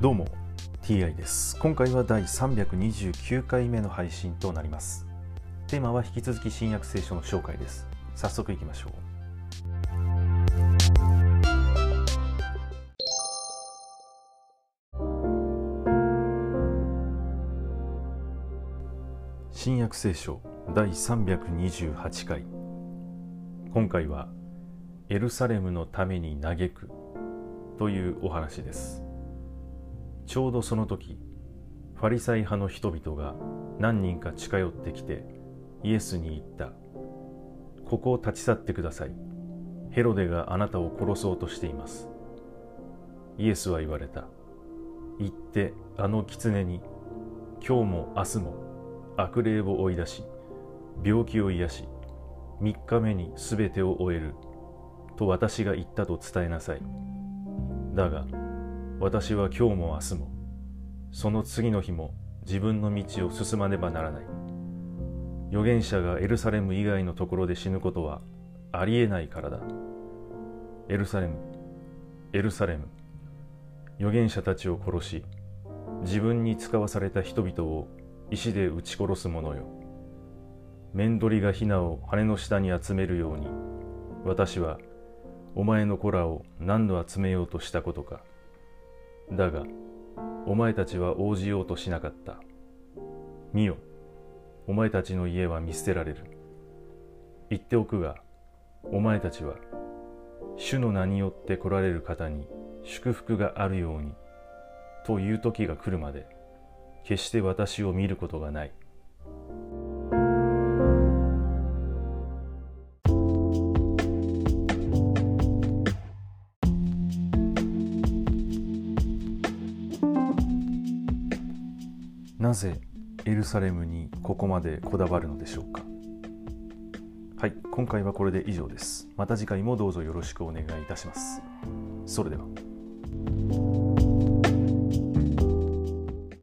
どうも TI です。今回は第329回目の配信となります。テーマは引き続き新約聖書の紹介です。早速いきましょう。新約聖書第328回。今回はエルサレムのために嘆くというお話です。ちょうどその時ファリサイ派の人々が何人か近寄ってきてイエスに言った。ここを立ち去ってください。ヘロデがあなたを殺そうとしています。イエスは言われた。行ってあの狐に今日も明日も悪霊を追い出し病気を癒し3日目に全てを終える。と私が言ったと伝えなさい。だが私は今日も明日もその次の日も自分の道を進まねばならない。預言者がエルサレム以外のところで死ぬことはありえないからだ。エルサレムエルサレム預言者たちを殺し自分に使わされた人々を石で撃ち殺す者よ。面取りがヒナを羽の下に集めるように私はお前の子らを何度集めようとしたことか。だがお前たちは応じようとしなかった。見よお前たちの家は見捨てられる。言っておくがお前たちは主の名によって来られる方に祝福があるようにという時が来るまで決して私を見ることがない。なぜエルサレムにここまでこだわるのでしょうか？はい今回はこれで以上です。また次回もどうぞよろしくお願いいたします。それでは。